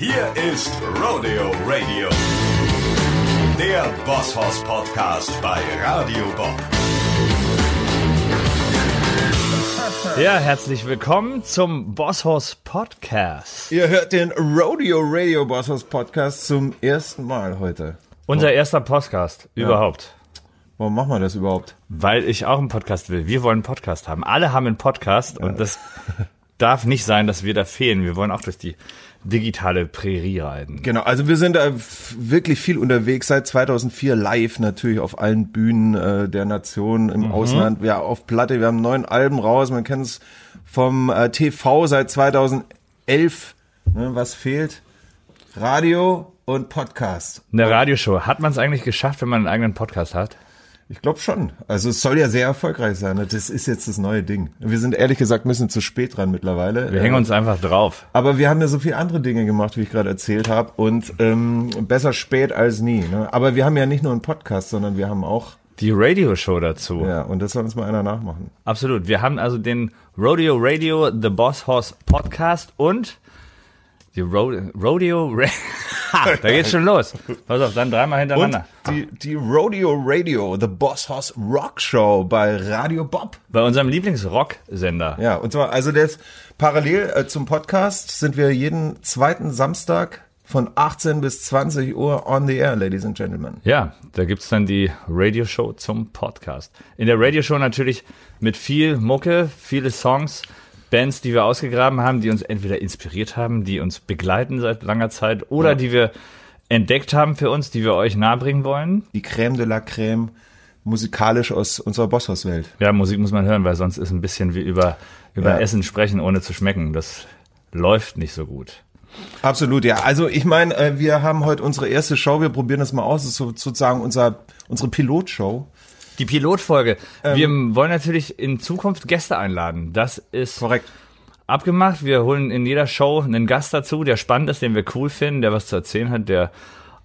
Hier ist Rodeo Radio, der Bosshaus Podcast bei Radio Bob. Ja, herzlich willkommen zum Bosshaus Podcast. Ihr hört den Rodeo Radio Bossos Podcast zum ersten Mal heute. Unser erster Podcast überhaupt. Warum machen wir das überhaupt? Weil ich auch einen Podcast will. Wir wollen einen Podcast haben. Alle haben einen Podcast und das darf nicht sein, dass wir da fehlen. Wir wollen auch durch die digitale Prärie reiten. Genau, also wir sind da wirklich viel unterwegs, seit 2004 live natürlich auf allen Bühnen äh, der Nation im Ausland. Ja, auf Platte, wir haben neun Alben raus, man kennt es vom äh, TV seit 2011. Ne, was fehlt? Radio und Podcast. Eine Radioshow. Hat man es eigentlich geschafft, wenn man einen eigenen Podcast hat? Ich glaube schon. Also es soll ja sehr erfolgreich sein. Das ist jetzt das neue Ding. Wir sind ehrlich gesagt ein bisschen zu spät dran mittlerweile. Wir hängen uns einfach drauf. Aber wir haben ja so viele andere Dinge gemacht, wie ich gerade erzählt habe. Und ähm, besser spät als nie. Ne? Aber wir haben ja nicht nur einen Podcast, sondern wir haben auch. Die Radioshow dazu. Ja, und das soll uns mal einer nachmachen. Absolut. Wir haben also den Rodeo Radio, The Boss Horse Podcast und die Ro Rodeo Ra Ha, Da geht's schon los. Pass auf, dann dreimal Und hintereinander. die, die Rodeo Radio, The Boss Hoss Rock Show bei Radio Bob. Bei unserem Lieblingsrock-Sender. Ja, und zwar, also das parallel äh, zum Podcast sind wir jeden zweiten Samstag von 18 bis 20 Uhr on the air, ladies and gentlemen. Ja, da gibt's dann die Radioshow zum Podcast. In der Radioshow natürlich mit viel Mucke, viele Songs, Bands, die wir ausgegraben haben, die uns entweder inspiriert haben, die uns begleiten seit langer Zeit oder Ja. die wir entdeckt haben für uns, die wir euch nahebringen wollen. Die Crème de la Crème musikalisch aus unserer Bosshauswelt. Ja, Musik muss man hören, weil sonst ist ein bisschen wie über, über Ja. Essen sprechen, ohne zu schmecken. Das läuft nicht so gut. Absolut, ja. Also ich meine, äh, wir haben heute unsere erste Show, wir probieren das mal aus. Das ist so- sozusagen unser, unsere Pilotshow. Die Pilotfolge. wir wollen natürlich in Zukunft Gäste einladen. Das ist Korrekt. abgemacht. Wir holen in jeder Show einen Gast dazu, der spannend ist, den wir cool finden, der was zu erzählen hat, der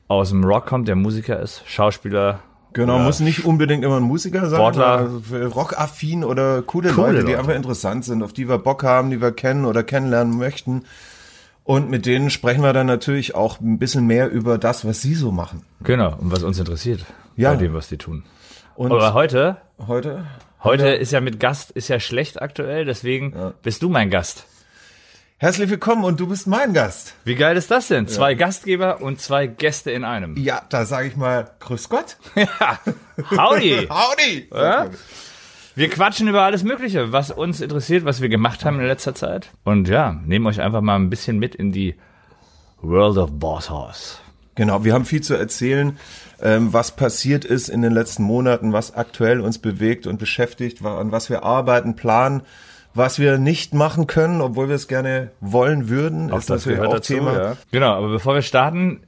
aus dem Rock kommt, der Musiker ist, Schauspieler. Genau, muss nicht unbedingt immer ein Musiker sein. Sportler. Rockaffin oder coole, Coole Leute, die Leute. einfach interessant sind, auf die wir Bock haben, die wir kennen oder kennenlernen möchten. Und mit denen sprechen wir dann natürlich auch ein bisschen mehr über das, was sie so machen. Genau, und was uns interessiert Ja. bei dem, was die tun. Und Aber heute, heute heute ist ja mit Gast, ist ja schlecht aktuell, deswegen bist du mein Gast. herzlich willkommen und du bist mein Gast. Wie geil ist das denn? Zwei Gastgeber und zwei Gäste in einem. Ja, da sage ich mal, grüß Gott. Ja, howdy. Howdy. Ja? Wir quatschen über alles Mögliche, was uns interessiert, was wir gemacht haben in letzter Zeit. Und ja, nehmen euch einfach mal ein bisschen mit in die World of Boss Horse. Genau, wir haben viel zu erzählen, ähm, was passiert ist in den letzten Monaten, was aktuell uns bewegt und beschäftigt, an was wir arbeiten, planen, was wir nicht machen können, obwohl wir es gerne wollen würden, ist natürlich auch Thema. Genau, aber bevor wir starten,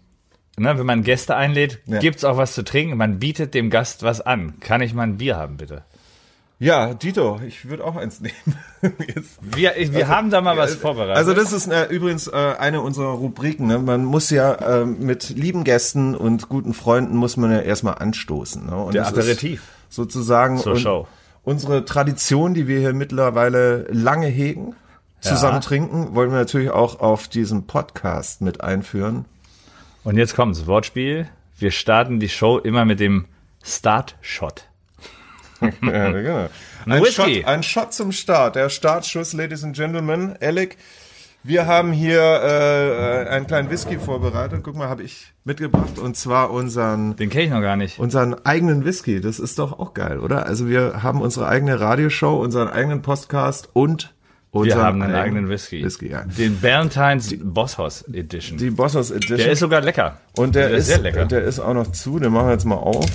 ne, wenn man Gäste einlädt, Ja. gibt's auch was zu trinken. Man bietet dem Gast was an. Kann ich mal ein Bier haben, bitte? Ja, Dito, ich würde auch eins nehmen. Jetzt. Wir, wir haben da mal was vorbereitet. Also das ist äh, übrigens äh, eine unserer Rubriken. Ne? Man muss ja äh, mit lieben Gästen und guten Freunden muss man ja erstmal anstoßen. Ne? Und Der Aperitif. Sozusagen Zur Show. unsere Tradition, die wir hier mittlerweile lange hegen, zusammen Ja. trinken, wollen wir natürlich auch auf diesem Podcast mit einführen. Und jetzt kommt's, Wortspiel. Wir starten die Show immer mit dem Start-Shot. ja, genau. Ein, Whisky. Shot, ein Shot zum Start. Der Startschuss, Ladies and Gentlemen. Alec, wir haben hier äh, einen kleinen Whisky vorbereitet. Guck mal, habe ich mitgebracht. Und zwar unseren, Den kenne ich noch gar nicht. unseren eigenen Whisky. Das ist doch auch geil, oder? Also wir haben unsere eigene Radioshow, unseren eigenen Podcast und Wir haben einen eigenen Whisky. Whisky ja. Den Ballantines Bosshaus Edition. Die Bossos Edition. Der ist sogar lecker. Und der, ist, sehr lecker. der ist auch noch zu, den machen wir jetzt mal auf.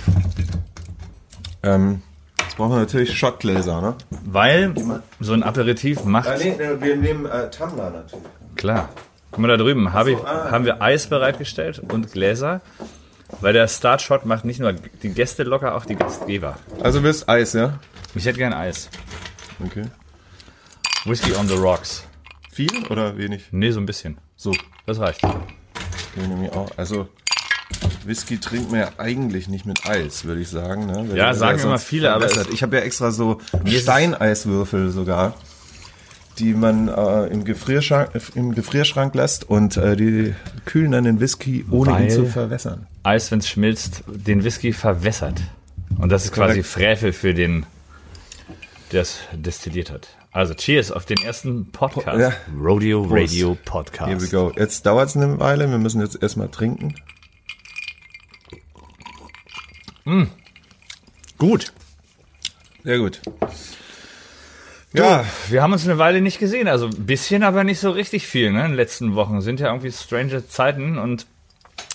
Ähm, jetzt brauchen wir natürlich Shotgläser, ne? Weil so ein Aperitif macht, nee, wir nehmen äh, Tumbler natürlich. klar. Guck mal da drüben, hab ich, ah. haben wir Eis bereitgestellt und Gläser. Weil der Startshot macht nicht nur die Gäste locker, auch die Gastgeber. Also willst Eis, ja? Ich hätte gern Eis. Okay. Whisky on the rocks. Viel oder wenig? Nee, so ein bisschen. So, Das reicht. den nehme ich auch. Also Whisky trinkt man ja eigentlich nicht mit Eis, würde ich sagen. Ne? Weil Ja, sagen ja immer viele, aber ich habe ja extra so Steineiswürfel sogar. die man äh, im, Gefrierschrank, im Gefrierschrank lässt und äh, die kühlen dann den Whisky, ohne Weil- ihn zu verwässern. Eis, wenn es schmilzt, den Whisky verwässert. Und das ist quasi Korrekt. Frevel für den, der es destilliert hat. Also Cheers auf den ersten Podcast. Ja. Rodeo Prost. Radio Podcast. Here we go. Jetzt dauert es eine Weile, wir müssen jetzt erstmal trinken. Gut. Sehr gut. Ja, Wir haben uns eine Weile nicht gesehen, also ein bisschen, aber nicht so richtig viel, ne? In den letzten Wochen sind ja irgendwie strange Zeiten und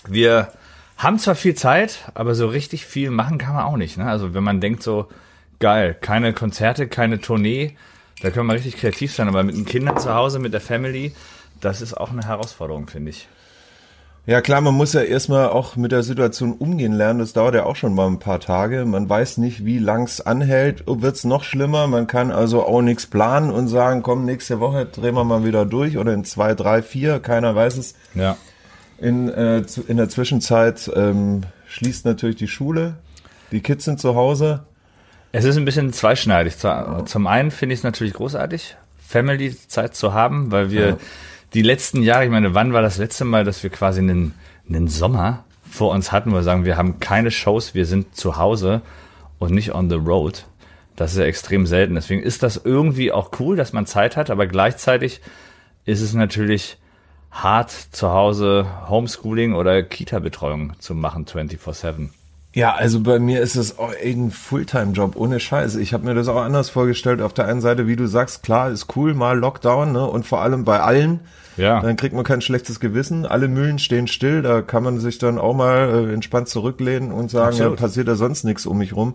wir haben zwar viel Zeit, aber so richtig viel machen kann man auch nicht, ne? Also wenn man denkt so, geil, keine Konzerte, keine Tournee, da können wir richtig kreativ sein, aber mit den Kindern zu Hause, mit der Family, das ist auch eine Herausforderung, finde ich. Ja klar, man muss ja erstmal auch mit der Situation umgehen lernen. Das dauert ja auch schon mal ein paar Tage. Man weiß nicht, wie lang's anhält. Wird's noch schlimmer? Man kann also auch nichts planen und sagen, komm, nächste Woche drehen wir mal wieder durch oder in zwei, drei, vier, keiner weiß es. Ja. In, äh, in der Zwischenzeit ähm, schließt natürlich die Schule. Die Kids sind zu Hause. Es ist ein bisschen zweischneidig. Zu- Zum einen finde ich es natürlich großartig, Family-Zeit zu haben, weil wir Ja. Die letzten Jahre, ich meine, wann war das letzte Mal, dass wir quasi einen, einen Sommer vor uns hatten, wo wir sagen, wir haben keine Shows, wir sind zu Hause und nicht on the road. Das ist ja extrem selten. Deswegen ist das irgendwie auch cool, dass man Zeit hat, aber gleichzeitig ist es natürlich hart, zu Hause Homeschooling oder Kita-Betreuung zu machen, 24-7. Ja, also bei mir ist es auch ein Fulltime-Job, ohne Scheiß. Ich habe mir das auch anders vorgestellt. Auf der einen Seite, wie du sagst, klar, ist cool, mal Lockdown, ne? Und vor allem bei allen. Ja. Dann kriegt man kein schlechtes Gewissen. Alle Mühlen stehen still. Da kann man sich dann auch mal äh, entspannt zurücklehnen und sagen, da Absolut. passiert ja sonst nichts um mich rum.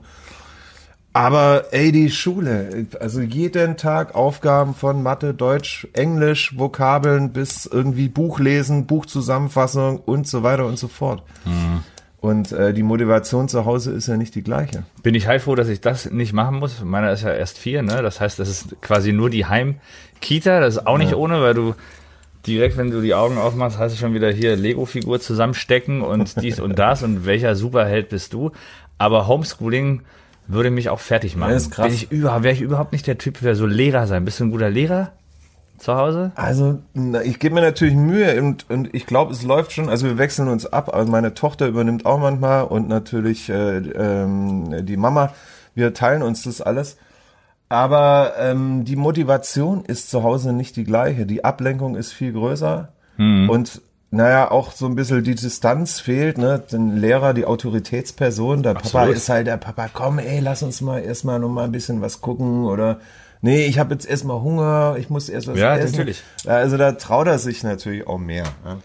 Aber ey, die Schule, also jeden Tag Aufgaben von Mathe, Deutsch, Englisch, Vokabeln bis irgendwie Buch lesen, Buchzusammenfassung und so weiter und so fort. Und äh, die Motivation zu Hause ist ja nicht die gleiche. bin ich heilfroh, dass ich das nicht machen muss. Meiner ist ja erst vier, ne? Das heißt, das ist quasi nur die Heimkita. Das ist auch nicht ohne, weil du direkt, wenn du die Augen aufmachst, hast du schon wieder hier Lego-Figur zusammenstecken und dies und das und welcher Superheld bist du. Aber Homeschooling würde mich auch fertig machen. Ja, ist krass. Bin ich überhaupt, wäre ich überhaupt nicht der Typ für so Lehrer sein. Bist du ein guter Lehrer zu Hause? Also, na, ich gebe mir natürlich Mühe und, und ich glaube, es läuft schon. Also wir wechseln uns ab. Also meine Tochter übernimmt auch manchmal und natürlich äh, ähm, die Mama. Wir teilen uns das alles. Aber ähm, die Motivation ist zu Hause nicht die gleiche. Die Ablenkung ist viel größer und naja, auch so ein bisschen die Distanz fehlt, ne? Den Lehrer, die Autoritätsperson, der Papa Absolut. ist halt der Papa, komm, ey, lass uns mal erstmal noch mal ein bisschen was gucken oder nee, ich habe jetzt erstmal Hunger, ich muss erst was Ja, essen. natürlich. Ja, Also da traut er sich natürlich auch mehr. Ja.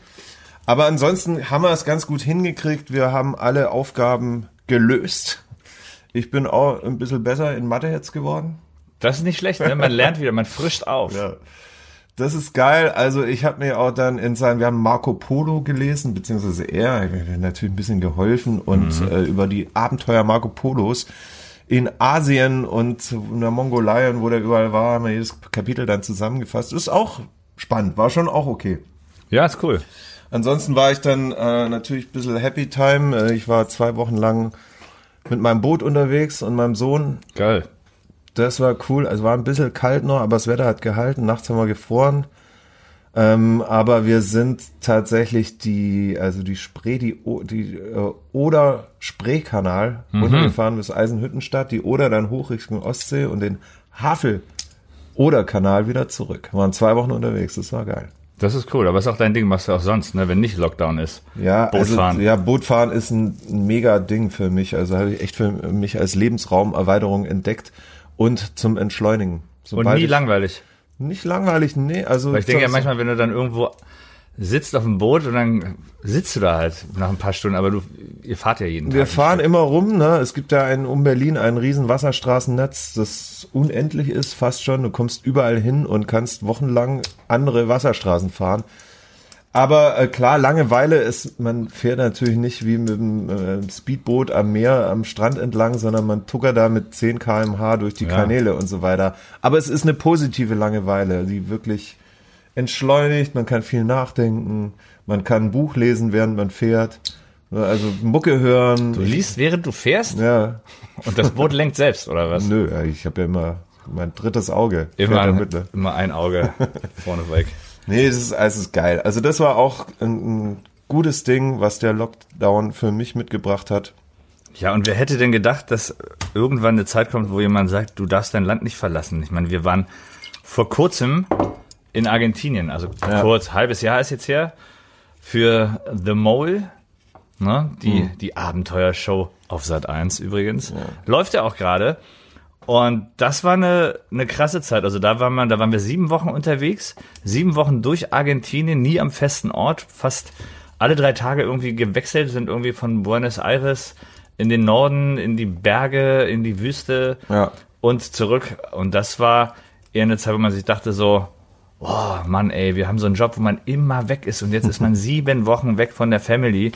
Aber ansonsten haben wir es ganz gut hingekriegt. Wir haben alle Aufgaben gelöst. Ich bin auch ein bisschen besser in Mathe jetzt geworden. Das ist nicht schlecht, ne? Man lernt wieder, man frischt auf. Das ist geil. Also ich habe mir auch dann in seinem, wir haben Marco Polo gelesen, beziehungsweise er, ich natürlich ein bisschen geholfen und äh, über die Abenteuer Marco Polos in Asien und in der Mongolei und wo der überall war, haben wir jedes Kapitel dann zusammengefasst. Ist auch spannend, war schon auch okay. Ja, ist cool. Ansonsten war ich dann äh, natürlich ein bisschen Happy Time. Äh, ich war zwei Wochen lang mit meinem Boot unterwegs und meinem Sohn. Geil. Das war cool. Also war ein bisschen kalt noch, aber das Wetter hat gehalten. Nachts haben wir gefroren. Ähm, aber wir sind tatsächlich die, also die Spree, die, O- die äh, Oder Spreekanal runtergefahren bis Eisenhüttenstadt, die Oder dann hoch Richtung Ostsee und den Havel Oder Kanal wieder zurück. Wir waren zwei Wochen unterwegs. Das war geil. Das ist cool, aber ist auch dein Ding, machst du auch sonst, ne? Wenn nicht Lockdown ist. Ja, Bootfahren. Also, ja, Bootfahren ist ein, mega Ding für mich. Also habe ich echt für mich als Lebensraumerweiterung entdeckt und zum Entschleunigen. Und Sobald nie ich- langweilig. Nicht langweilig, nee. Also Weil ich denke ja manchmal, wenn du dann irgendwo sitzt auf dem Boot und dann sitzt du da halt nach ein paar Stunden, aber du, ihr fahrt ja jeden wir Tag. fahren immer rum, ne? Es gibt ja ein, um Berlin ein riesen Wasserstraßennetz, das unendlich ist, fast schon. Du kommst überall hin und kannst wochenlang andere Wasserstraßen fahren. Aber äh, klar, Langeweile ist, man fährt natürlich nicht wie mit dem äh, Speedboot am Meer, am Strand entlang, sondern man tuckert da mit 10 kmh durch die Ja. Kanäle und so weiter. Aber es ist eine positive Langeweile, die wirklich entschleunigt, man kann viel nachdenken, man kann ein Buch lesen, während man fährt, also Mucke hören. Du liest, während du fährst Ja, und das Boot lenkt selbst, oder was? nö, ich habe ja immer mein drittes Auge. Immer, mit, ne? immer ein Auge vorne weg. Nee, es ist, es ist geil. Also das war auch ein, ein gutes Ding, was der Lockdown für mich mitgebracht hat. Ja, und wer hätte denn gedacht, dass irgendwann eine Zeit kommt, wo jemand sagt, du darfst dein Land nicht verlassen? Ich meine, wir waren vor kurzem in Argentinien, also Ja. kurz, halbes Jahr ist jetzt her, für The Mole, ne, die, Mhm. die Abenteuershow auf Sat 1 übrigens. Läuft ja auch gerade. Und das war eine, eine krasse Zeit. Also da war man, da waren wir sieben Wochen unterwegs, sieben Wochen durch Argentinien, nie am festen Ort, fast alle drei Tage irgendwie gewechselt, sind irgendwie von Buenos Aires in den Norden, in die Berge, in die Wüste Ja. und zurück. Und das war eher eine Zeit, wo man sich dachte so, oh Mann, ey, wir haben so einen Job, wo man immer weg ist und jetzt ist man sieben Wochen weg von der Family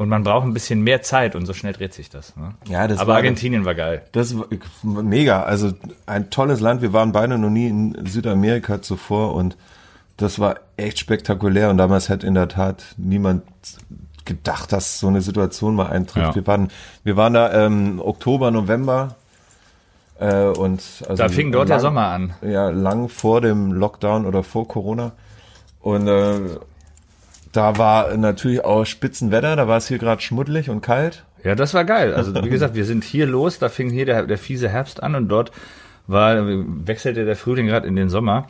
und man braucht ein bisschen mehr Zeit und so schnell dreht sich das. Ne? Ja, das Aber war- Argentinien war geil. Das war mega. Also ein tolles Land. Wir waren beide noch nie in Südamerika zuvor und das war echt spektakulär. Und damals hat in der Tat niemand gedacht, dass so eine Situation mal eintrifft. Ja. Wir waren, wir waren da ähm, Oktober, November äh, und also Da fing dort lang, der Sommer an. Ja, lang vor dem Lockdown oder vor Corona. Und äh, da war natürlich auch Spitzenwetter. Da war es hier gerade schmuddelig und kalt. Ja, das war geil. Also wie gesagt, wir sind hier los, da fing hier der, der fiese Herbst an und dort war, wechselte der Frühling gerade in den Sommer.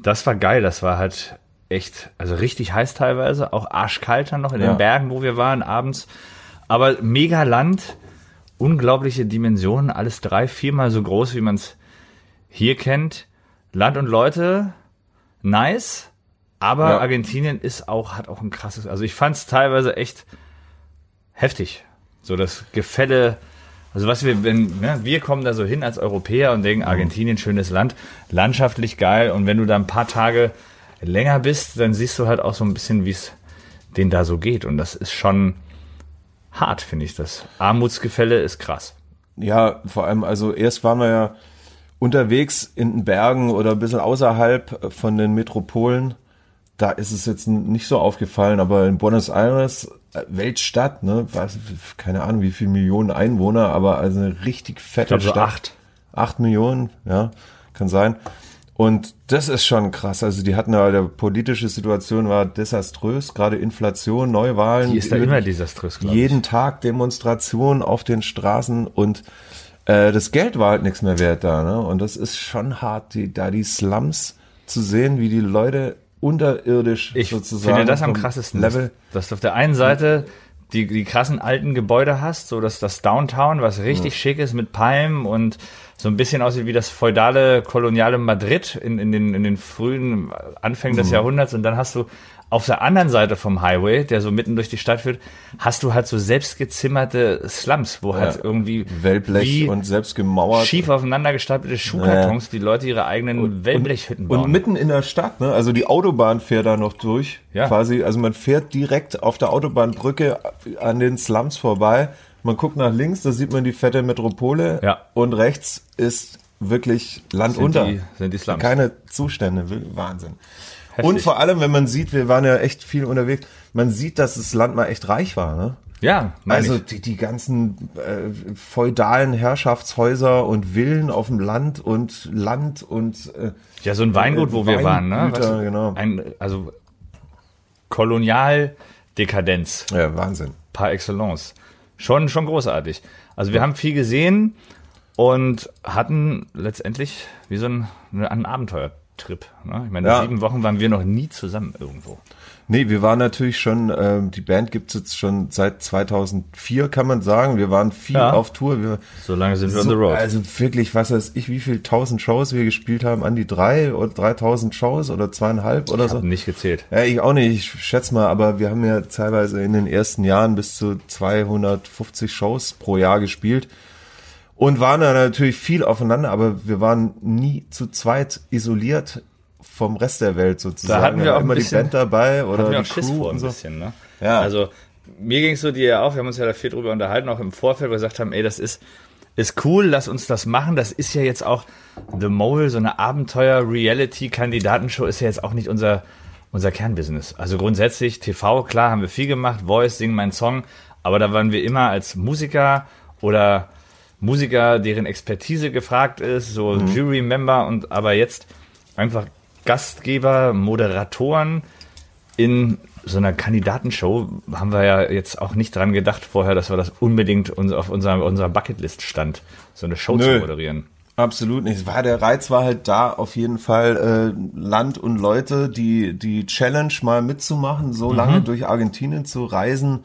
Das war geil, das war halt echt, also richtig heiß teilweise, auch arschkalt dann noch in Ja. den Bergen, wo wir waren abends. Aber mega Land, unglaubliche Dimensionen, alles drei, viermal so groß, wie man es hier kennt. Land und Leute, nice. Aber Ja. Argentinien ist auch, hat auch ein krasses, also ich fand es teilweise echt heftig. So das Gefälle, also was wir, wenn, ne, wir kommen da so hin als Europäer und denken, Argentinien, schönes Land, landschaftlich geil und wenn du da ein paar Tage länger bist, dann siehst du halt auch so ein bisschen, wie es denen da so geht und das ist schon hart, finde ich das. Armutsgefälle ist krass. Ja, vor allem, also erst waren wir ja unterwegs in den Bergen oder ein bisschen außerhalb von den Metropolen. Da ist es jetzt nicht so aufgefallen, aber in Buenos Aires, äh, Weltstadt, ne, weiß, keine Ahnung, wie viele Millionen Einwohner, aber also eine richtig fette Ich glaube so Stadt. acht. Acht Millionen, ja, kann sein. Und das ist schon krass. Also die hatten ja, der politische Situation war desaströs, gerade Inflation, Neuwahlen. Die ist da immer desaströs, glaube ich. jeden Tag Demonstrationen auf den Straßen und äh, das Geld war halt nichts mehr wert da. Ne? Und das ist schon hart, die, da die Slums zu sehen, wie die Leute unterirdisch Ich sozusagen finde das am krassesten, Level. dass du auf der einen Seite die, die krassen alten Gebäude hast, so dass das Downtown, was richtig schick ist mit Palmen und so ein bisschen aussieht wie das feudale, koloniale Madrid in, in, den, in den frühen Anfängen Mhm. des Jahrhunderts und dann hast du auf der anderen Seite vom Highway, der so mitten durch die Stadt führt, hast du halt so selbstgezimmerte Slums, wo halt Ja. irgendwie Wellblech und selbst gemauert. schief aufeinander gestapelte Schuhkartons, die Leute ihre eigenen Wellblechhütten bauen. Und mitten in der Stadt, ne? Also die Autobahn fährt da noch durch. Ja. Quasi, also man fährt direkt auf der Autobahnbrücke an den Slums vorbei. Man guckt nach links, da sieht man die fette Metropole. Ja. Und rechts ist wirklich Land Sind unter. die- sind die Slums. Keine Zustände, Wahnsinn. Heftig. Und vor allem, wenn man sieht, wir waren ja echt viel unterwegs, man sieht, dass das Land mal echt reich war, ne? ja, Also ich. die, die ganzen äh, feudalen Herrschaftshäuser und Villen auf dem Land und Land und äh, Ja, so ein Weingut, wo wir waren, ne? Weingüter, Weißt du, genau. Ein, also Kolonialdekadenz ja, Wahnsinn. par excellence. Schon, schon großartig. Also wir haben viel gesehen und hatten letztendlich wie so ein, ein Abenteuertrip. Ne? Ich meine, Ja. sieben Wochen waren wir noch nie zusammen irgendwo. Nee, wir waren natürlich schon, ähm, die Band gibt's jetzt schon seit 2004, kann man sagen. Wir waren viel Ja. auf Tour. Wir, So lange sind wir on so, the road. Also wirklich, was weiß ich, wie viel tausend Shows wir gespielt haben, an die drei oder 3000 Shows oder zweieinhalb oder ich so. habe nicht gezählt. Ja, ich auch nicht, ich schätze mal, aber wir haben ja teilweise in den ersten Jahren bis zu 250 Shows pro Jahr gespielt und waren da natürlich viel aufeinander, aber wir waren nie zu zweit isoliert vom Rest der Welt sozusagen. Da hatten wir auch immer die bisschen- Band dabei oder Hatten wir die auch Schiss Crew vor und ein so. bisschen, ne? Ja. Also mir ging es so dir ja auch, wir haben uns ja da viel drüber unterhalten, auch im Vorfeld, wo wir gesagt haben, ey, das ist, ist cool, lass uns das machen. Das ist ja jetzt auch The Mole, so eine Abenteuer-Reality-Kandidatenshow ist ja jetzt auch nicht unser, unser Kernbusiness. Also grundsätzlich, TV, klar, haben wir viel gemacht, Voice, Sing mein Song, aber da waren wir immer als Musiker oder Musiker, deren Expertise gefragt ist, so Jury-Member und aber jetzt einfach Gastgeber, Moderatoren in so einer Kandidatenshow haben wir ja jetzt auch nicht dran gedacht vorher, dass wir das unbedingt auf unserer, unserer Bucketlist stand, so eine Show zu Nö. moderieren. Absolut nicht. War der Reiz war halt da auf jeden Fall äh, Land und Leute, die die Challenge mal mitzumachen, so lange durch Argentinien zu reisen,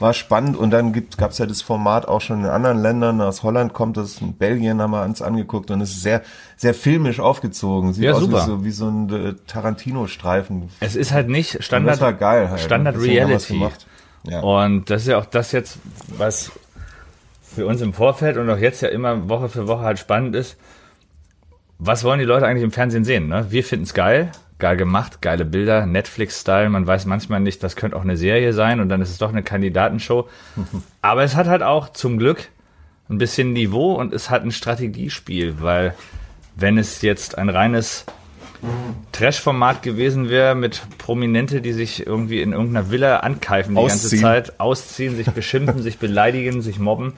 war spannend. Und dann gibt gab's ja das Format auch schon in anderen Ländern. Aus Holland kommt es, in Belgien haben wir uns angeguckt und es ist sehr sehr filmisch aufgezogen. Sieht Ja, aus super. wie so wie so ein äh, Tarantino-Streifen. Es ist halt nicht Und Standard, das war geil halt. Standard Reality. gemacht. Ja. Und das ist ja auch das jetzt, was für uns im Vorfeld und auch jetzt ja immer Woche für Woche halt spannend ist. Was wollen die Leute eigentlich im Fernsehen sehen? Ne? Wir finden es geil, geil gemacht, geile Bilder, Netflix-Style. Man weiß manchmal nicht, das könnte auch eine Serie sein und dann ist es doch eine Kandidatenshow. Aber es hat halt auch zum Glück ein bisschen Niveau und es hat ein Strategiespiel, weil wenn es jetzt ein reines Trash-Format gewesen wäre mit Prominente, die sich irgendwie in irgendeiner Villa ankeifen die ganze Ausziehen. Zeit, ausziehen, sich beschimpfen, sich beleidigen, sich mobben,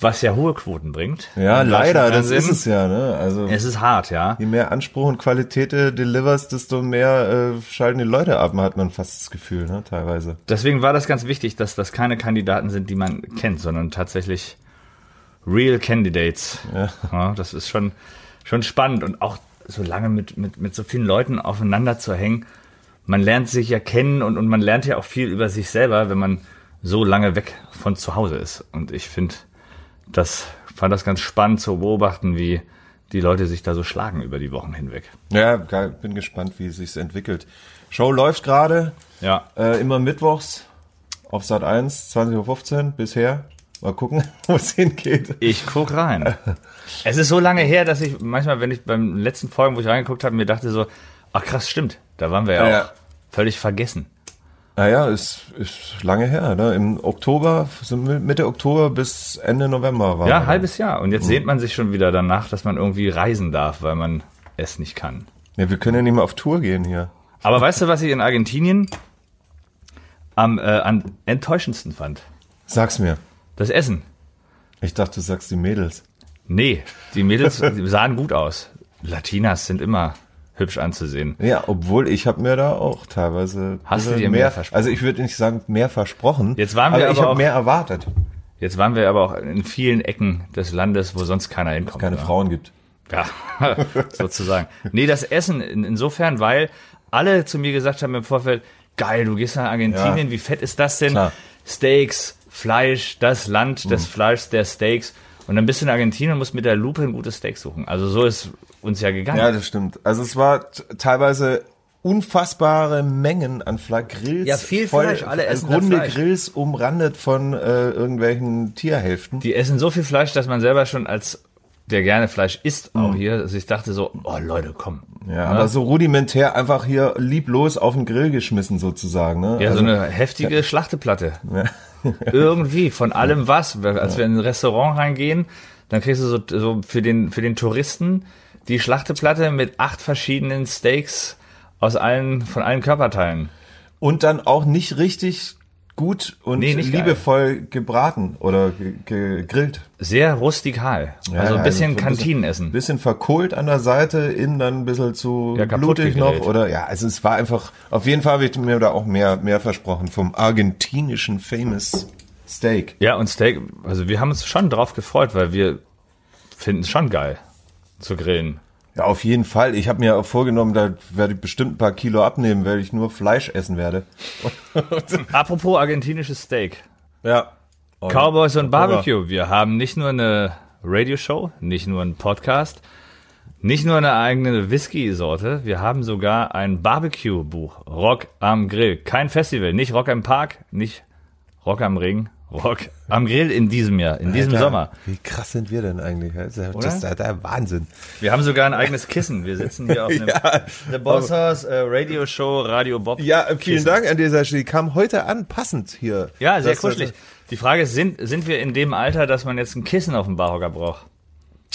was ja hohe Quoten bringt. Ja, leider, das ist Fernsehen. es ja. Ne? Also Es ist hart, ja. je mehr Anspruch und Qualität du deliverst, desto mehr äh, schalten die Leute ab, hat man fast das Gefühl, ne? teilweise. Deswegen war das ganz wichtig, dass das keine Kandidaten sind, die man kennt, sondern tatsächlich real Candidates. Ja. das ist schon, schon spannend und auch so lange mit, mit, mit so vielen Leuten aufeinander zu hängen. Man lernt sich ja kennen und, und man lernt ja auch viel über sich selber, wenn man so lange weg von zu Hause ist. Und ich finde, das fand das ganz spannend zu beobachten, wie die Leute sich da so schlagen über die Wochen hinweg. Ja, geil, bin gespannt, wie es sich entwickelt. Show läuft gerade, Ja. äh, immer mittwochs auf Sat 1, 20.15 Uhr bisher. Mal gucken, wo es hingeht. Ich guck rein. es ist so lange her, dass ich manchmal, wenn ich beim letzten Folgen, wo ich reingeguckt habe, mir dachte so, ach krass, stimmt, da waren wir ja, Ja, auch ja. völlig vergessen. Naja, ist, ist lange her. Ne? Im Oktober, so Mitte Oktober bis Ende November war. Ja, wir. halbes Jahr. Und jetzt sehnt man sich schon wieder danach, dass man irgendwie reisen darf, weil man es nicht kann. Ja, wir können ja nicht mehr auf Tour gehen hier. Aber weißt du, was ich in Argentinien am, äh, am enttäuschendsten fand? Sag's mir. Das Essen. Ich dachte, du sagst die Mädels. Nee, die Mädels sahen gut aus. Latinas sind immer hübsch anzusehen. Ja, obwohl ich habe mir da auch teilweise Hast du dir mehr versprochen? Also ich würde nicht sagen mehr versprochen. Jetzt waren wir aber ich aber habe auch- mehr erwartet. Jetzt waren wir aber auch in vielen Ecken des Landes, wo sonst keiner hinkommt. Keine ne? Frauen gibt. Ja, sozusagen. Nee, das Essen in, insofern, weil alle zu mir gesagt haben im Vorfeld, geil, du gehst nach Argentinien, Ja. wie fett ist das denn? Klar. Steaks, Fleisch, das Land des Fleischs, der Steaks. Und dann bist du in Argentinien und musst mit der Lupe ein gutes Steak suchen. Also so ist uns ja gegangen. Ja, das stimmt. Also es war teilweise unfassbare Mengen an Fle Grills. Ja, viel Fleisch, alle essen runde Fleisch. Grills umrandet von äh, irgendwelchen Tierhälften. Die essen so viel Fleisch, dass man selber schon als der gerne Fleisch isst, auch Mhm. hier, sich dachte so, oh Leute, komm. ja, aber so rudimentär einfach hier lieblos auf den Grill geschmissen sozusagen. Ne? Ja, also, so eine heftige Schlachteplatte. Irgendwie, von allem was. Als wir in ein Restaurant reingehen, dann kriegst du so, so für, den, für den Touristen die Schlachteplatte mit acht verschiedenen Steaks aus allen, von allen Körperteilen. Und dann auch nicht richtig gut und Nee, nicht geil. liebevoll gebraten oder ge gegrillt. Sehr rustikal. Ja, also ein bisschen so Kantinenessen. Bisschen verkohlt an der Seite, innen dann ein bisschen zu Ja, blutig noch. Oder ja, also es war einfach, auf jeden Fall habe ich mir da auch mehr, mehr versprochen vom argentinischen Famous Steak. Ja, und Steak, also wir haben uns schon drauf gefreut, weil wir finden es schon geil zu grillen. Ja, auf jeden Fall. Ich habe mir auch vorgenommen, da werde ich bestimmt ein paar Kilo abnehmen, weil ich nur Fleisch essen werde. Apropos argentinisches Steak. Ja. Cowboys und Barbecue. Wir haben nicht nur eine Radioshow, nicht nur einen Podcast, nicht nur eine eigene Whisky-Sorte, wir haben sogar ein Barbecue-Buch. Rock am Grill. Kein Festival, nicht Rock am Park, nicht Rock am Ring, Rock am Grill in diesem Jahr, in diesem Alter, Sommer. Wie krass sind wir denn eigentlich? Das ist das ist der Wahnsinn. Wir haben sogar ein eigenes Kissen. Wir sitzen hier auf einem Ja. The Boss House äh, Radio Show Radio Bob. Ja, vielen Kissen. Dank an dieser Stelle. Die kam heute an, passend hier. Ja, sehr Das- kuschelig. Die Frage ist, sind, sind wir in dem Alter, dass man jetzt ein Kissen auf dem Barhocker braucht?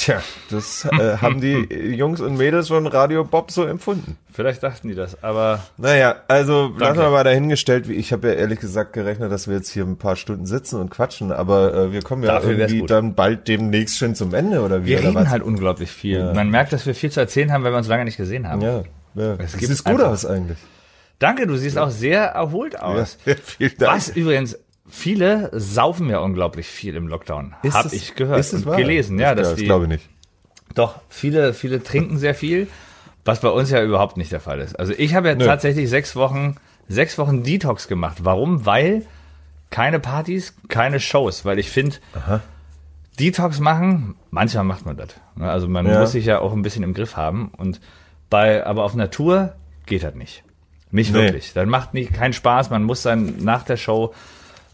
Tja, das äh, haben die Jungs und Mädels von Radio Bob so empfunden. Vielleicht dachten die das, aber Naja, also lassen Danke. wir mal dahingestellt. wie- Ich habe ja ehrlich gesagt gerechnet, dass wir jetzt hier ein paar Stunden sitzen und quatschen, aber äh, wir kommen ja Dafür irgendwie dann bald demnächst schon zum Ende, oder wie? wir oder reden was? halt unglaublich viel. Man merkt, dass wir viel zu erzählen haben, weil wir uns lange nicht gesehen haben. Ja, ja. Es sieht gut aus eigentlich. Danke, du siehst auch sehr erholt aus. Ja, vielen Dank. Was übrigens, viele saufen ja unglaublich viel im Lockdown. Ist Hab es- ich gehört ist es und wahr? gelesen, ja, die, glaube ich nicht. Doch, viele, viele trinken sehr viel, was bei uns ja überhaupt nicht der Fall ist. Also ich habe ja tatsächlich sechs Wochen, sechs Wochen Detox gemacht. Warum? Weil keine Partys, keine Shows, weil ich finde, Detox machen, manchmal macht man das. Ne, Also man Ja. muss sich ja auch ein bisschen im Griff haben und bei, aber auf Natur geht das nicht. Nicht Nee. wirklich. Dann macht nicht keinen Spaß. Man muss dann nach der Show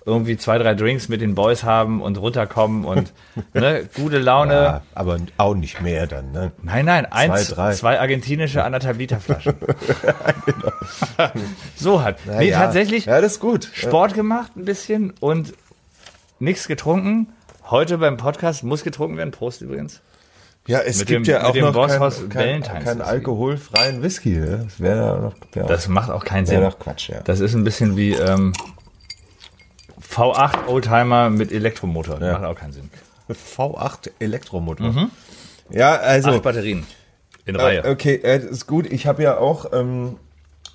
irgendwie zwei, drei Drinks mit den Boys haben und runterkommen und ne, gute Laune. Ja, aber auch nicht mehr dann, ne? Nein, nein, eins, drei. zwei argentinische anderthalb Liter Flaschen. so hat. nee, ja. tatsächlich Ja, das ist gut. Sport gemacht ein bisschen und nichts getrunken. Heute beim Podcast muss getrunken werden. Prost übrigens. Ja, es Mit gibt dem- ja auch noch keinen kein, kein alkoholfreien Whisky. Ne? Das wäre ja noch wär auch- Das macht auch keinen wär Sinn. doch Quatsch, ja. Das ist ein bisschen wie ähm, V8 Oldtimer mit Elektromotor. Ja. Macht auch keinen Sinn. V8 Elektromotor. Ja, also Acht Batterien in Reihe. Äh, okay, äh, das ist gut. Ich habe ja auch, ähm,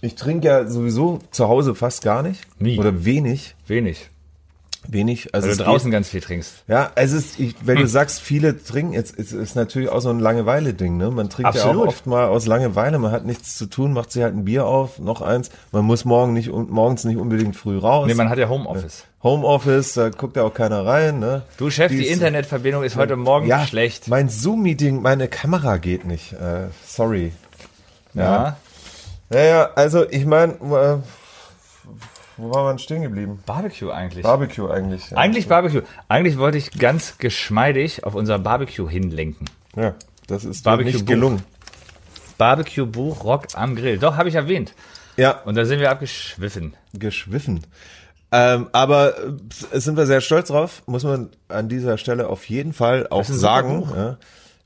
ich trinke ja sowieso zu Hause fast gar nicht. Nie. Oder wenig. Wenig. Wenig. Also Weil du draußen geht- ganz viel trinkst. Ja, es ist, ich, wenn du sagst, viele trinken, jetzt ist, ist natürlich auch so ein Langeweile-Ding, ne? Man trinkt ja Absolut. auch oft mal aus Langeweile, man hat nichts zu tun, macht sich halt ein Bier auf, noch eins. Man muss morgen nicht, morgens nicht unbedingt früh raus. Nee, man hat ja Homeoffice. Homeoffice, da guckt ja auch keiner rein, ne? Du Chef, die, Die Internetverbindung ist heute Morgen Ja, schlecht. Mein Zoom-Meeting, meine Kamera geht nicht. Äh, sorry. Ja. Ja, ja, also ich meine, äh, wo war man stehen geblieben? Barbecue eigentlich. Barbecue eigentlich. Ja. Eigentlich Barbecue. Eigentlich wollte ich ganz geschmeidig auf unser Barbecue hinlenken. Ja, das ist Barbecue nicht Buch. gelungen. Barbecue-Buch Rock am Grill. Doch, habe ich erwähnt. Ja, Und da sind wir abgeschwiffen. geschwiffen. Ähm, aber äh, sind wir sehr stolz drauf, muss man an dieser Stelle auf jeden Fall auch sagen. Ja.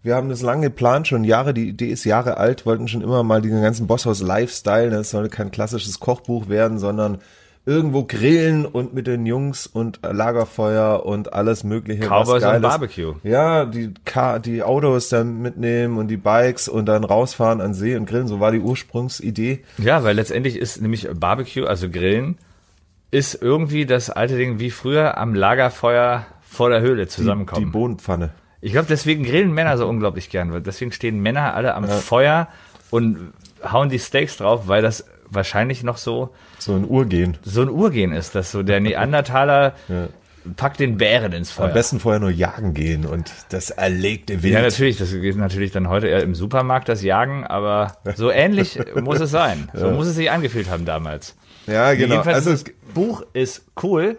Wir haben das lange geplant, schon Jahre, die Idee ist Jahre alt, wollten schon immer mal diesen ganzen Bosshaus Lifestyle, das soll kein klassisches Kochbuch werden, sondern irgendwo grillen und mit den Jungs und Lagerfeuer und alles mögliche. Cowboys und. Barbecue. Ja, die, Car die Autos dann mitnehmen und die Bikes und dann rausfahren an See und grillen, so war die Ursprungsidee. Ja, weil letztendlich ist nämlich Barbecue, also Grillen, ist irgendwie das alte Ding wie früher am Lagerfeuer vor der Höhle Die zusammenkommen. Bohnenpfanne. ich glaube, deswegen grillen Männer so unglaublich gern. weil Deswegen stehen Männer alle am Feuer und hauen die Steaks drauf, weil das wahrscheinlich noch so So ein Urgehen. so ein Urgehen ist, dass so der Neandertaler packt den Bären ins Feuer. Am besten vorher nur jagen gehen und das erlegte Wild. Ja, natürlich, das geht natürlich dann heute eher im Supermarkt, das Jagen, aber so ähnlich muss es sein. So muss es sich angefühlt haben damals. Ja, genau. Jedenfalls Also, das Buch ist cool,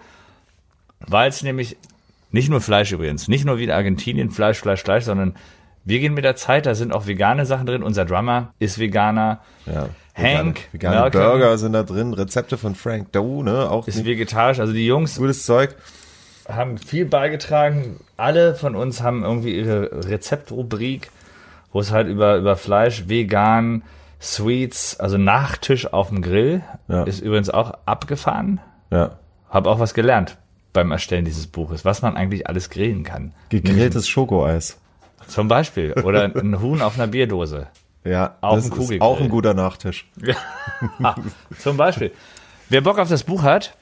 weil es nämlich nicht nur Fleisch übrigens, nicht nur wie in Argentinien Fleisch, Fleisch, Fleisch, sondern wir gehen mit der Zeit, da sind auch vegane Sachen drin. Unser Drummer ist Veganer. ja, Hank, vegane, vegane Burger sind da drin, Rezepte von Frank Doe, ne, auch ist vegetarisch. Also die Jungs gutes Zeug. haben viel beigetragen. Alle von uns haben irgendwie ihre Rezeptrubrik, wo es halt über, über Fleisch, vegan, Sweets, also Nachtisch auf dem Grill, Ja. ist übrigens auch abgefahren. Ja. Habe auch was gelernt beim Erstellen dieses Buches, was man eigentlich alles grillen kann. Gegrilltes Schokoeis. Zum Beispiel. Oder ein Huhn auf einer Bierdose. Ja, Auf das ist auch ein guter Nachtisch. Ah, Zum Beispiel. Wer Bock auf das Buch hat,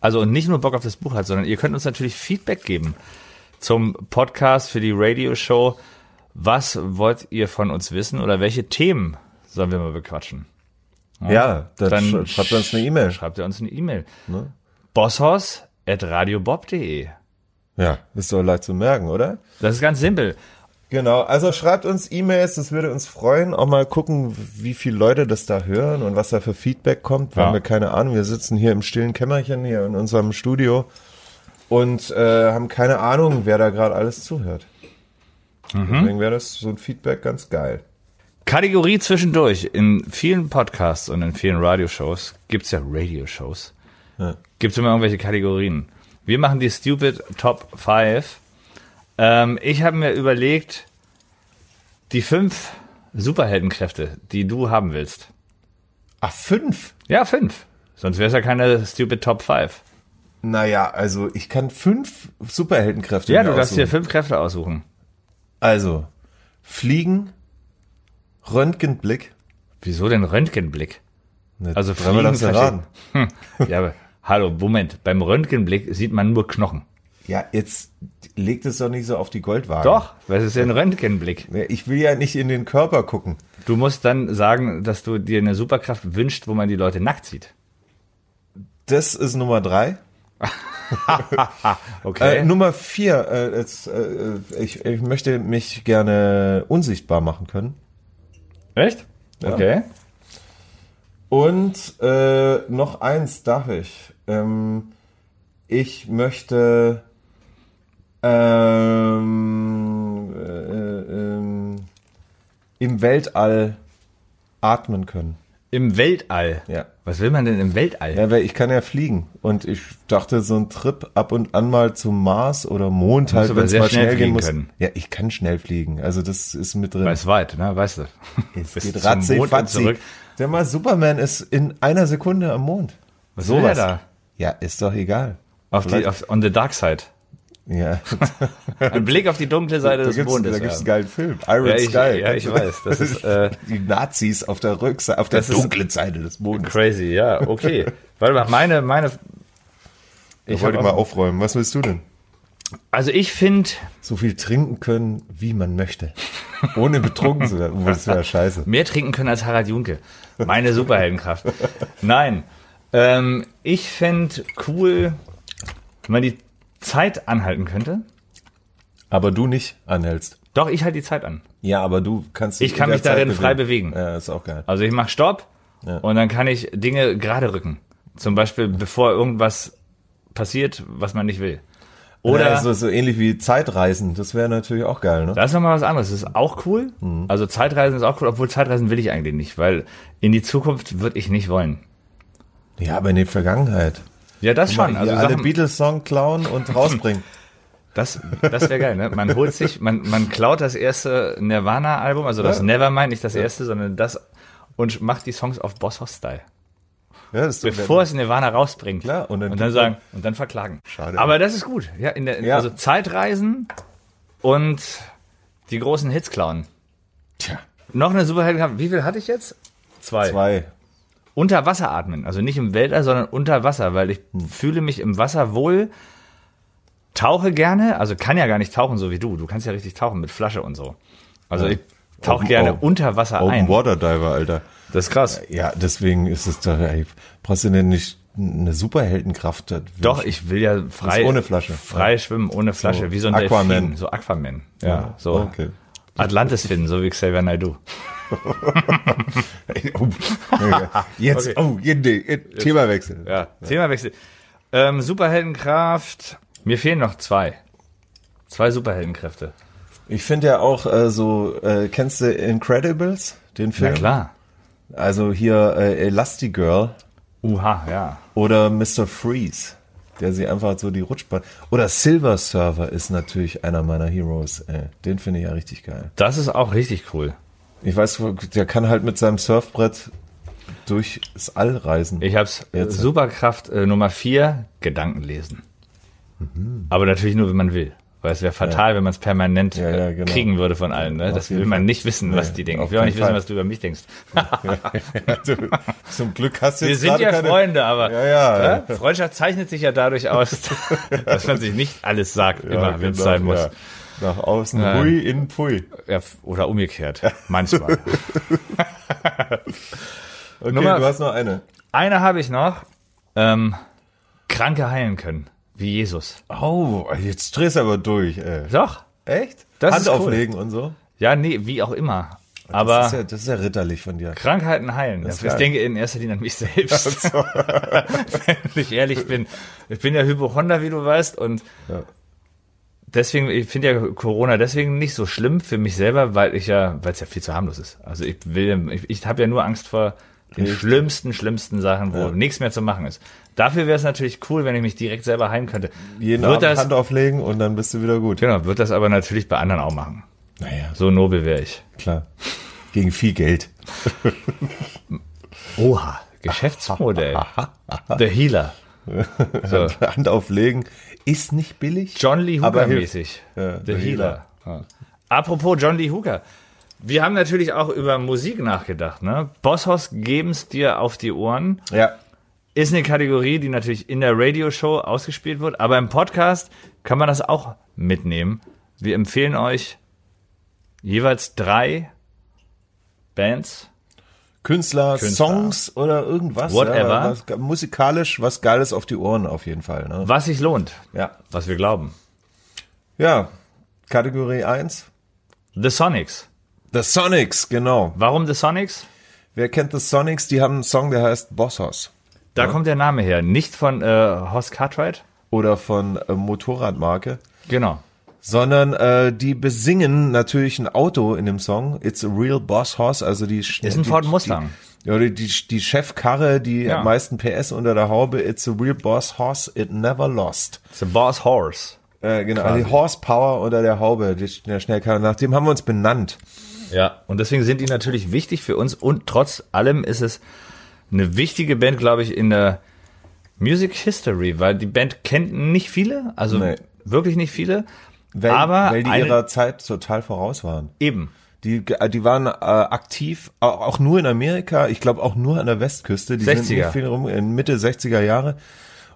also nicht nur Bock auf das Buch hat, sondern ihr könnt uns natürlich Feedback geben zum Podcast für die Radioshow. Was wollt ihr von uns wissen oder welche Themen sollen wir mal bequatschen? Ja, dann, Dann sch schreibt uns eine E-Mail. Schreibt ihr uns eine E-Mail. Ne? Bosshaus at radiobob.de. Ja, ist doch leicht zu merken, oder? Das ist ganz simpel. Genau, also schreibt uns E-Mails, das würde uns freuen. Auch mal gucken, wie viele Leute das da hören und was da für Feedback kommt. Wir Ja. haben wir keine Ahnung. Wir sitzen hier im stillen Kämmerchen, hier in unserem Studio und äh, haben keine Ahnung, wer da gerade alles zuhört. Deswegen wäre das so ein Feedback ganz geil. Kategorie zwischendurch. In vielen Podcasts und in vielen Radioshows gibt's ja Radioshows. Ja. Gibt's immer irgendwelche Kategorien. Wir machen die Stupid Top 5. Ähm, ich habe mir überlegt, die fünf Superheldenkräfte, die du haben willst. Ach, fünf? Ja, fünf. Sonst wäre es ja keine stupid Top 5. Naja, also ich kann fünf Superheldenkräfte Ja, du darfst dir fünf Kräfte aussuchen. Also, Fliegen, Röntgenblick. Wieso denn Röntgenblick? Ne, Also Fliegen du verstehe- raten. Ja, aber hallo, Moment. Beim Röntgenblick sieht man nur Knochen. Ja, jetzt legt es doch nicht so auf die Goldwaage. Doch, was ist denn Röntgenblick? Ja, Ich will ja nicht in den Körper gucken. Du musst dann sagen, dass du dir eine Superkraft wünscht, wo man die Leute nackt sieht. Das ist Nummer drei. Okay. Äh, Nummer vier, äh, jetzt, äh, ich, ich möchte mich gerne unsichtbar machen können. Echt? Okay. Und äh, noch eins darf ich. Ähm, ich möchte ähm, äh, ähm, im Weltall atmen können. Im Weltall. Ja. Was will man denn im Weltall? Ja, weil ich kann ja fliegen. Und ich dachte, so ein Trip ab und an mal zum Mars oder Mond halt, wenn es mal schnell schnell gehen muss. können. Ja, ich kann schnell fliegen. Also das ist mit drin. Weil es weit, ne? Weißt du. es Bis geht ratzi zurück. Der mal Superman ist in einer Sekunde am Mond. Was will er da? Ja, ist doch egal. Auf die, auf, on the dark side. Ja, Ein Blick auf die dunkle Seite da des Mondes. da gibt's einen geilen Film. Iron Ja, ich, Sky. ja, ich weiß. Das ist äh, Die Nazis auf der Rückseite, auf der Das ist- dunklen Seite des Mondes. crazy, ja, okay. Warte mal, meine, meine. Ich wollte mal aufräumen. Was willst du denn? Also ich finde, So viel trinken können, wie man möchte. Ohne betrunken zu werden. Das wäre scheiße. mehr trinken können als Harald Junke. Meine Superheldenkraft. Nein. Ähm, ich fände cool, wenn man die Zeit anhalten könnte. Aber du nicht anhältst. Doch, ich halte die Zeit an. Ja, aber du kannst Ich kann mich darin Zeit frei bewegen. Ja, ist auch geil. Also ich mache Stopp Ja. und dann kann ich Dinge gerade rücken. Zum Beispiel, bevor irgendwas passiert, was man nicht will. Oder Oder so, so ähnlich wie Zeitreisen. Das wäre natürlich auch geil, ne? Das ist nochmal was anderes. Das ist auch cool. Mhm. Also Zeitreisen ist auch cool, obwohl Zeitreisen will ich eigentlich nicht, weil in die Zukunft würde ich nicht wollen. Ja, aber in die Vergangenheit. Ja, das schon. Also alle Sachen, Beatles-Song klauen und rausbringen. das, das wäre geil, ne? Man holt sich, man, man klaut das erste Nirvana-Album, also das Ja. Nevermind, nicht das erste, sondern das und macht die Songs auf Boss Hoss Style. Ja, das ist Bevor es Nirvana rausbringt. Klar, und dann und dann sagen, und dann verklagen. Schade. Aber das ist gut. Ja, in der, Ja. also Zeitreisen und die großen Hits klauen. Tja, Noch eine Superheldenkraft. Wie viel hatte ich jetzt? Zwei. zwei. Unter Wasser atmen. Also nicht im Weltall, sondern unter Wasser, weil ich fühle mich im Wasser wohl, tauche gerne, also kann ja gar nicht tauchen, so wie du. Du kannst ja richtig tauchen mit Flasche und so. Also Ja. ich tauche Open- gerne Open- unter Wasser Open ein. Water Diver, Alter. Das ist krass. Ja, deswegen ist es doch, ey, brauchst du denn nicht eine Superheldenkraft? Doch, ich will ja frei, ohne Flasche. frei schwimmen, ohne Flasche, So wie so ein Aquaman. Delfin, so Aquaman. Ja, so Okay. Atlantis finden, so wie Xavier Naidoo. Oh, jetzt, Okay. oh, je- nee, Themawechsel. Ja, Themawechsel. Ähm, Superheldenkraft. Mir fehlen noch zwei. Zwei Superheldenkräfte. Ich finde ja auch äh, so, äh, kennst du Incredibles, den Film? klar. Also hier äh, Elastigirl Uha, ja. oder Mr. Freeze, der sie einfach so die Rutschbahn. Oder Silver Surfer ist natürlich einer meiner Heroes. Ey. Den finde ich ja richtig geil. Das ist auch richtig cool. Ich weiß, der kann halt mit seinem Surfbrett durchs All reisen. Ich hab's äh, Jetzt. Superkraft äh, Nummer vier, Gedanken lesen. Mhm. Aber natürlich nur, wenn man will. Weil es wäre fatal, wenn man es permanent Ja, ja, äh, genau. kriegen würde von allen. Ne? Das will man Fall. nicht wissen, was die denken. Ich will auch nicht keinen wissen, Fall. was du über mich denkst. Zum Glück hast du Wir jetzt sind gerade ja keine, Freunde, aber Ja, ja. äh, Freundschaft zeichnet sich ja dadurch aus, dass man sich nicht alles sagt, Ja, immer, wenn es genau, sein muss. Nach außen Ja. hui, innen pui. Ja, oder umgekehrt. Manchmal. Okay, Nummer- du hast noch eine. Eine habe ich noch. Ähm, Kranke heilen können. Wie Jesus. Oh, jetzt drehst du aber durch, ey. Doch. Echt? Das Hand ist cool. auflegen und so? Ja, nee, wie auch immer. das, Aber ist ja, das ist ja ritterlich von dir. Krankheiten heilen. ist ich denke in erster Linie an mich selbst. Wenn ich ehrlich bin. Ich bin ja Hypochonder, wie du weißt, und Ja. Deswegen, ich finde ja Corona deswegen nicht so schlimm für mich selber, weil ich ja, weil es ja viel zu harmlos ist. Also ich will, ich, ich habe ja nur Angst vor den schlimmsten, schlimmsten Sachen, wo nichts mehr zu machen ist. Dafür wäre es natürlich cool, wenn ich mich direkt selber heim könnte. Jeden wird Abend das, Hand auflegen und dann bist du wieder gut. genau, wird das aber natürlich bei anderen auch machen. Naja, So nobel wäre ich. klar. Gegen viel Geld. Oha, Geschäftsmodell. The Healer. So. Hand auflegen ist nicht billig. John Lee Aber Hooker hilft. mäßig. Ja, The The Healer. Ja. Apropos John Lee Hooker. Wir haben natürlich auch über Musik nachgedacht. Ne? Bosshaus geben's dir auf die Ohren. Ja. Ist eine Kategorie, die natürlich in der Radioshow ausgespielt wird, aber im Podcast kann man das auch mitnehmen. Wir empfehlen euch jeweils drei Bands. Künstler, Künstler. Songs oder irgendwas. Whatever. Ja, was, musikalisch was Geiles auf die Ohren auf jeden Fall. Ne? Was sich lohnt, Ja. was wir glauben. Ja. Kategorie 1. The Sonics. The Sonics, genau. Warum The Sonics? Wer kennt The Sonics? Die haben einen Song, der heißt Boss Hoss. Da kommt der Name her. Nicht von äh, Horst Cartwright. Oder von äh, Motorradmarke. Genau. Sondern äh, die besingen natürlich ein Auto in dem Song. It's a real Boss Hoss, also die Ist ein die, Ford Mustang. Die, ja, die, die, die Chefkarre, die Ja. am meisten PS unter der Haube. It's a real Boss Hoss, it never lost. It's a Boss Horse. Äh, genau, also die Horsepower unter der Haube, die, der Schnellkarre. Nach dem haben wir uns benannt. Ja, und deswegen sind die natürlich wichtig für uns und trotz allem ist es eine wichtige Band, glaube ich, in der Music History, weil die Band kennt nicht viele, also Nee. wirklich nicht viele, Weil, aber weil die eine, ihrer Zeit total voraus waren. eben. Die, die waren äh, aktiv, auch, auch nur in Amerika, ich glaube auch nur an der Westküste. Die 60er. sind viel rum, in Mitte 60er Jahre.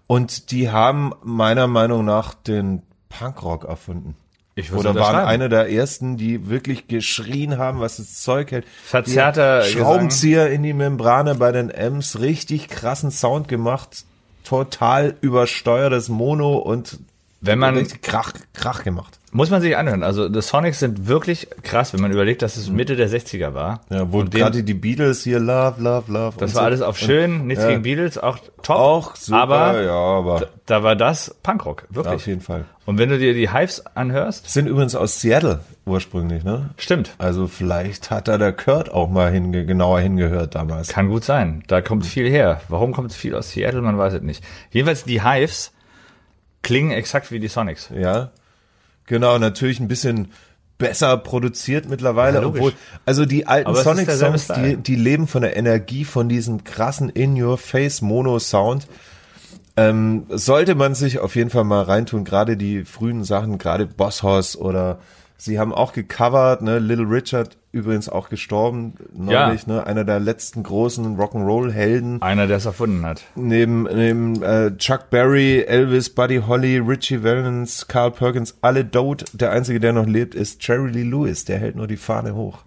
Und die haben meiner Meinung nach den Punkrock erfunden. Ich Oder waren eine der ersten, die wirklich geschrien haben, was das Zeug hält. Verzerrter Schraubenzieher in die Membrane bei den M's, richtig krassen Sound gemacht, total übersteuertes Mono und Wenn man Krach, Krach gemacht. muss man sich anhören. Also The Sonics sind wirklich krass, wenn man überlegt, dass es Mitte der 60er war. Ja, wo Und gerade die Beatles hier Love, Love, Love. das und war so. alles auf schön, nichts ja. gegen Beatles, auch top. Auch super, aber ja, aber da war das Punkrock, auf wirklich. jeden Fall. Und wenn du dir die Hives anhörst, Sind übrigens aus Seattle ursprünglich, ne? stimmt. Also vielleicht hat da der Kurt auch mal hinge genauer hingehört damals. Kann gut sein. Da kommt viel her. Warum kommt viel aus Seattle? Man weiß es nicht. Jedenfalls die Hives klingen exakt wie die Sonics. Ja, genau, natürlich ein bisschen besser produziert mittlerweile, Ja, obwohl, also die alten Sonic-Songs, Style. die, die leben von der Energie von diesem krassen In-Your-Face-Mono-Sound. Ähm, sollte man sich auf jeden Fall mal reintun, gerade die frühen Sachen, gerade Boss Hoss oder sie haben auch gecovert, ne, Little Richard übrigens auch gestorben neulich, ne, einer der letzten großen Rock'n'Roll-Helden. Einer, der es erfunden hat. Neben, neben äh, Chuck Berry, Elvis, Buddy Holly, Richie Valens, Carl Perkins, alle tot. Der einzige, der noch lebt, ist Jerry Lee Lewis. Der hält nur die Fahne hoch.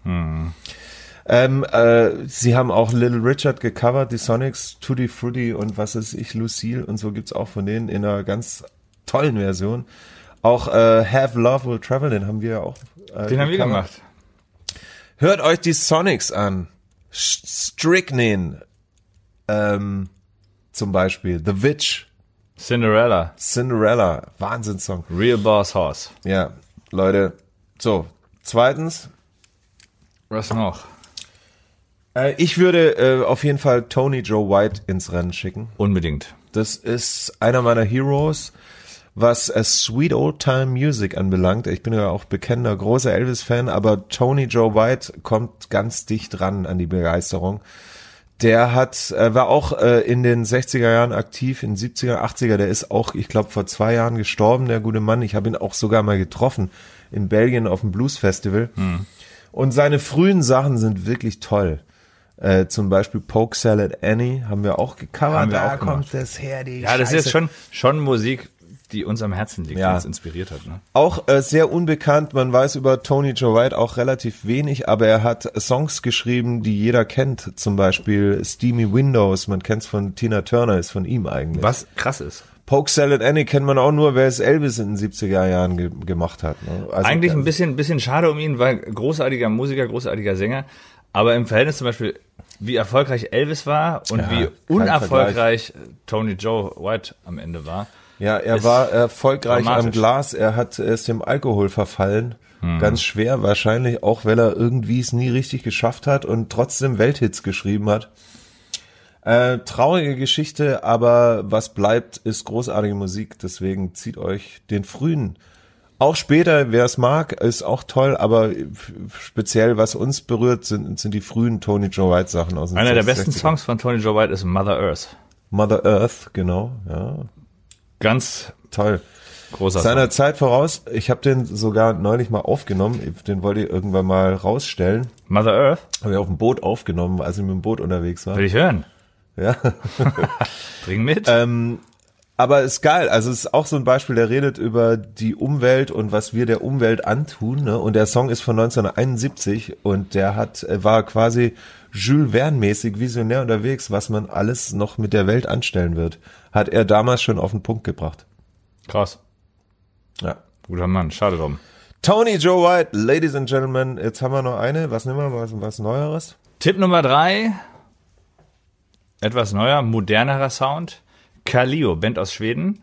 Ähm, äh, sie haben auch Little Richard gecovert, die Sonics, Tutti Frutti und was ist ich, Lucille und so gibt's auch von denen in einer ganz tollen Version. Auch äh, Have Love Will Travel, den haben wir ja auch. Äh, Den haben wir gemacht. Hört euch die Sonics an. Strychnine, ähm, zum Beispiel. The Witch, Cinderella. Cinderella, Wahnsinnssong. Real Boss Horse. Ja, Leute. So, zweitens, Was noch? äh, ich würde äh, auf jeden Fall Tony Joe White ins Rennen schicken. Unbedingt. Das ist einer meiner Heroes, was äh, Sweet Old Time Music anbelangt. Ich bin ja auch bekennender großer Elvis-Fan, aber Tony Joe White kommt ganz dicht ran an die Begeisterung. Der hat, äh, war auch äh, in den 60er Jahren aktiv, in 70er, 80er. Der ist auch, ich glaube, vor zwei Jahren gestorben, der gute Mann. Ich habe ihn auch sogar mal getroffen in Belgien auf dem Blues Festival. Und seine frühen Sachen sind wirklich toll. Äh, zum Beispiel Poke Salad Annie haben wir auch gecovert. Haben wir da auch gemacht. kommt das her, die Ja, das ist Scheiße. jetzt schon, schon Musik, die uns am Herzen liegt, Ja. die uns inspiriert hat. Ne? Auch äh, sehr unbekannt, man weiß über Tony Joe White auch relativ wenig, aber er hat Songs geschrieben, die jeder kennt. Zum Beispiel Steamy Windows, man kennt's von Tina Turner, ist von ihm eigentlich. Was krass ist. Poke Salad Annie kennt man auch nur, wer es Elvis in den 70er Jahren ge gemacht hat. Ne? Also, Eigentlich ein bisschen, bisschen schade um ihn, weil großartiger Musiker, großartiger Sänger. Aber im Verhältnis zum Beispiel, wie erfolgreich Elvis war und Ja, wie unerfolgreich Tony Joe White am Ende war. Ja, er war erfolgreich am. Glas, er hat er ist dem Alkohol verfallen. Ganz schwer, wahrscheinlich auch, weil er irgendwie es nie richtig geschafft hat und trotzdem Welthits geschrieben hat. Äh, traurige Geschichte, aber was bleibt, ist großartige Musik. Deswegen zieht euch den frühen. Auch später, wer es mag, ist auch toll, aber speziell was uns berührt, sind, sind die frühen Tony Joe White Sachen aus den Einer der 60er. besten Songs von Tony Joe White ist Mother Earth. Mother Earth, genau, ja, Ganz toll. großer Seiner Song. Zeit voraus. Ich habe den sogar neulich mal aufgenommen. Den wollte ich irgendwann mal rausstellen. Mother Earth? Habe ich auf dem Boot aufgenommen, als ich mit dem Boot unterwegs war. Will ich hören. Ja. Bring mit. Ähm, aber ist geil. Also es ist auch so ein Beispiel, der redet über die Umwelt und was wir der Umwelt antun. Ne? Und der Song ist von 1971 und der hat äh, war quasi Jules Verne-mäßig visionär unterwegs, was man alles noch mit der Welt anstellen wird. Hat er damals schon auf den Punkt gebracht. Krass. Ja. Guter Mann. Schade drum. Tony Joe White, Ladies and Gentlemen, jetzt haben wir noch eine. Was nehmen wir? Was, was Neueres? Tipp Nummer drei. Etwas neuer, modernerer Sound. Kalio, Band aus Schweden.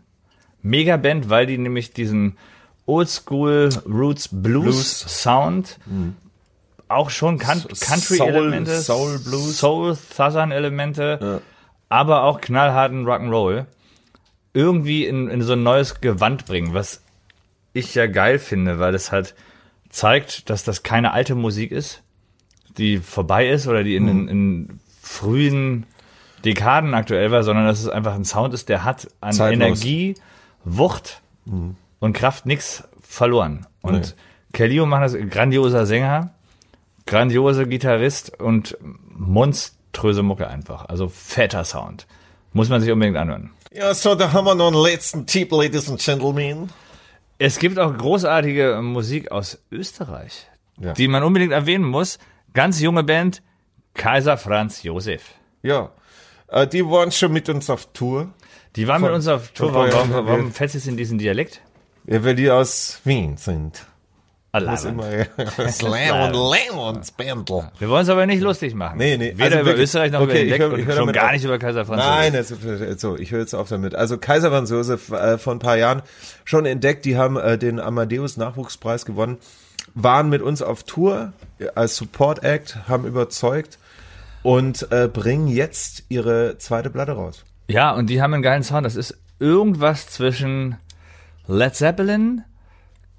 Mega Band, weil die nämlich diesen Oldschool Roots Blues, Blues. Sound auch schon kan Country Elemente, Soul Blues. Soul Southern Elemente, aber auch knallharten Rock'n'Roll irgendwie in, in so ein neues Gewand bringen, was ich ja geil finde, weil es halt zeigt, dass das keine alte Musik ist, die vorbei ist oder die in, in, in frühen Dekaden aktuell war, sondern dass es einfach ein Sound ist, der hat an Zeitlos. Energie, Wucht und Kraft nichts verloren. Und Nee. Kelly macht das grandioser Sänger, grandioser Gitarrist und monströse Mucke einfach. Also fetter Sound. Muss man sich unbedingt anhören. Ja, so, da haben wir noch einen letzten Tipp, Ladies and Gentlemen. Es gibt auch großartige Musik aus Österreich, Ja. die man unbedingt erwähnen muss. Ganz junge Band, Kaiser Franz Josef. Ja, äh, die waren schon mit uns auf Tour. Die waren mit Von- uns auf Tour. Warum, warum, warum fällst du jetzt in diesen Dialekt? Ja, weil die aus Wien sind. Das immer Slam und Bändel. Wir wollen es aber nicht lustig machen. Nee, nee, Weder also über wirklich- Österreich noch okay, über ich den hör- und schon gar auf. nicht über Kaiser Franz Nein, Josef. das so, ich höre jetzt auf damit. Also Kaiser Franz Josef äh, vor ein paar Jahren schon entdeckt, die haben äh, den Amadeus Nachwuchspreis gewonnen, waren mit uns auf Tour äh, als Support Act, haben überzeugt und äh, bringen jetzt ihre zweite Platte raus. Ja, und die haben einen geilen Sound. Das ist irgendwas zwischen Led Zeppelin,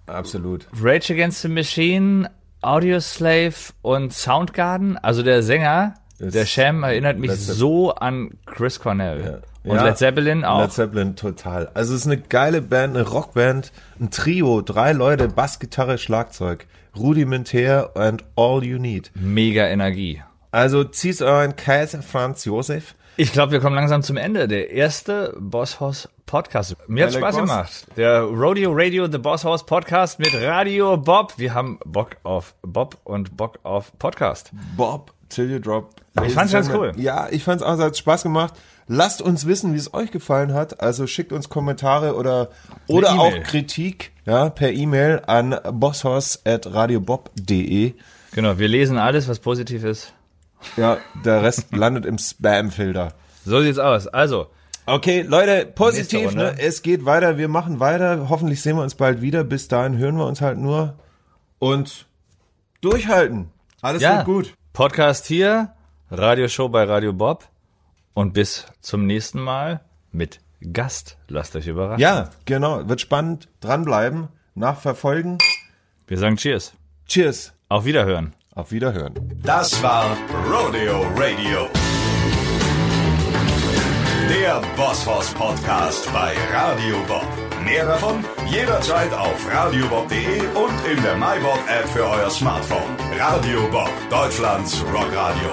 Absolut. Rage Against the Machine, Audioslave und Soundgarden. Also der Sänger, Ist der Sham, erinnert mich so an Chris Cornell. Und Ja. Led Zeppelin auch. Led Zeppelin total. Also es ist eine geile Band, eine Rockband, ein Trio, drei Leute, Bass, Gitarre, Schlagzeug, rudimentär and all you need. Mega Energie. Also zieht euren Kaiser Franz Josef. Ich glaube, wir kommen langsam zum Ende. Der erste Boss House Podcast. Mir hat Spaß Boss. gemacht. Der Rodeo Radio, The Boss House Podcast mit Radio Bob. Wir haben Bock auf Bob und Bock auf Podcast. Bob, till you drop. Ich fand's ganz cool. Ja, ich fand's auch, es hat Spaß gemacht. Lasst uns wissen, wie es euch gefallen hat. Also schickt uns Kommentare oder, oder auch E-Mail. Kritik, ja, per E-Mail an bosshaus.radiobob.de. Genau, wir lesen alles, was positiv ist. Ja, der Rest landet im Spam-Filter. So sieht's aus. Also, Okay, Leute, positiv, ne? Es geht weiter, wir machen weiter. Hoffentlich sehen wir uns bald wieder. Bis dahin hören wir uns halt nur und durchhalten. Alles ja, wird gut. Podcast hier, Radioshow bei Radio Bob und bis zum nächsten Mal mit Gast. Lasst euch überraschen. Ja, genau. Wird spannend. Dranbleiben, nachverfolgen. Wir sagen Cheers. Cheers. Auf Wiederhören. Auf Wiederhören. Das war Rodeo Radio. Der Bosshaus Podcast bei Radio Bob. Mehr davon jederzeit auf radiobob.de und in der MyBob App für euer Smartphone. Radio Bob, Deutschlands Rockradio.